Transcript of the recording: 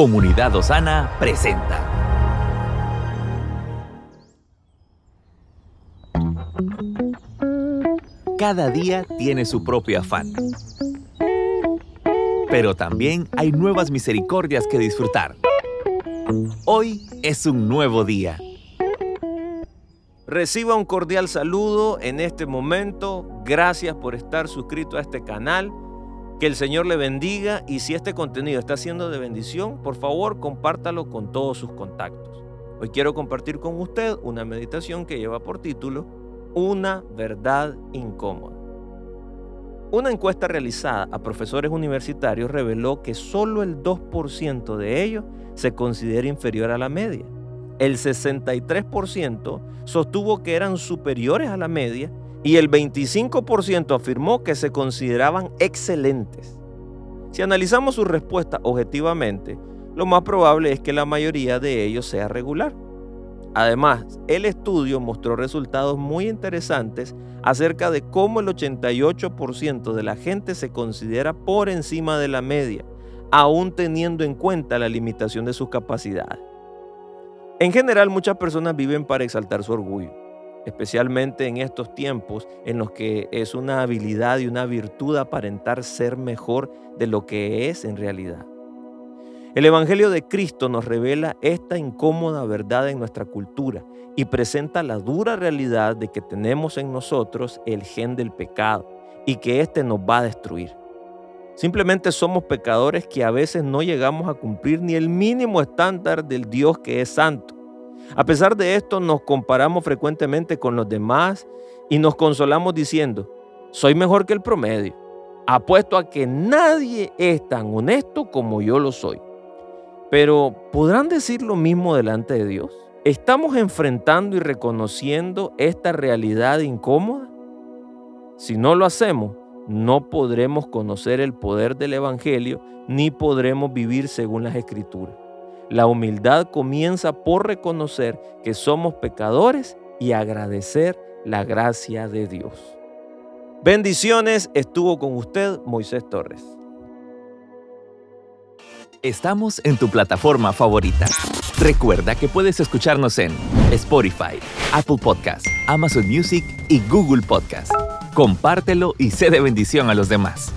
Comunidad Osana presenta. Cada día tiene su propio afán. Pero también hay nuevas misericordias que disfrutar. Hoy es un nuevo día. Reciba un cordial saludo en este momento. Gracias por estar suscrito a este canal. Que el Señor le bendiga y si este contenido está siendo de bendición, por favor compártalo con todos sus contactos. Hoy quiero compartir con usted una meditación que lleva por título Una verdad incómoda. Una encuesta realizada a profesores universitarios reveló que solo el 2% de ellos se considera inferior a la media. El 63% sostuvo que eran superiores a la media y el 25% afirmó que se consideraban excelentes. Si analizamos su respuesta objetivamente, lo más probable es que la mayoría de ellos sea regular. Además, el estudio mostró resultados muy interesantes acerca de cómo el 88% de la gente se considera por encima de la media, aún teniendo en cuenta la limitación de sus capacidades. En general, muchas personas viven para exaltar su orgullo especialmente en estos tiempos en los que es una habilidad y una virtud aparentar ser mejor de lo que es en realidad. El Evangelio de Cristo nos revela esta incómoda verdad en nuestra cultura y presenta la dura realidad de que tenemos en nosotros el gen del pecado y que éste nos va a destruir. Simplemente somos pecadores que a veces no llegamos a cumplir ni el mínimo estándar del Dios que es santo a pesar de esto, nos comparamos frecuentemente con los demás y nos consolamos diciendo, soy mejor que el promedio. Apuesto a que nadie es tan honesto como yo lo soy. Pero, ¿podrán decir lo mismo delante de Dios? ¿Estamos enfrentando y reconociendo esta realidad incómoda? Si no lo hacemos, no podremos conocer el poder del Evangelio ni podremos vivir según las Escrituras. La humildad comienza por reconocer que somos pecadores y agradecer la gracia de Dios. Bendiciones, estuvo con usted Moisés Torres. Estamos en tu plataforma favorita. Recuerda que puedes escucharnos en Spotify, Apple Podcasts, Amazon Music y Google Podcasts. Compártelo y sé de bendición a los demás.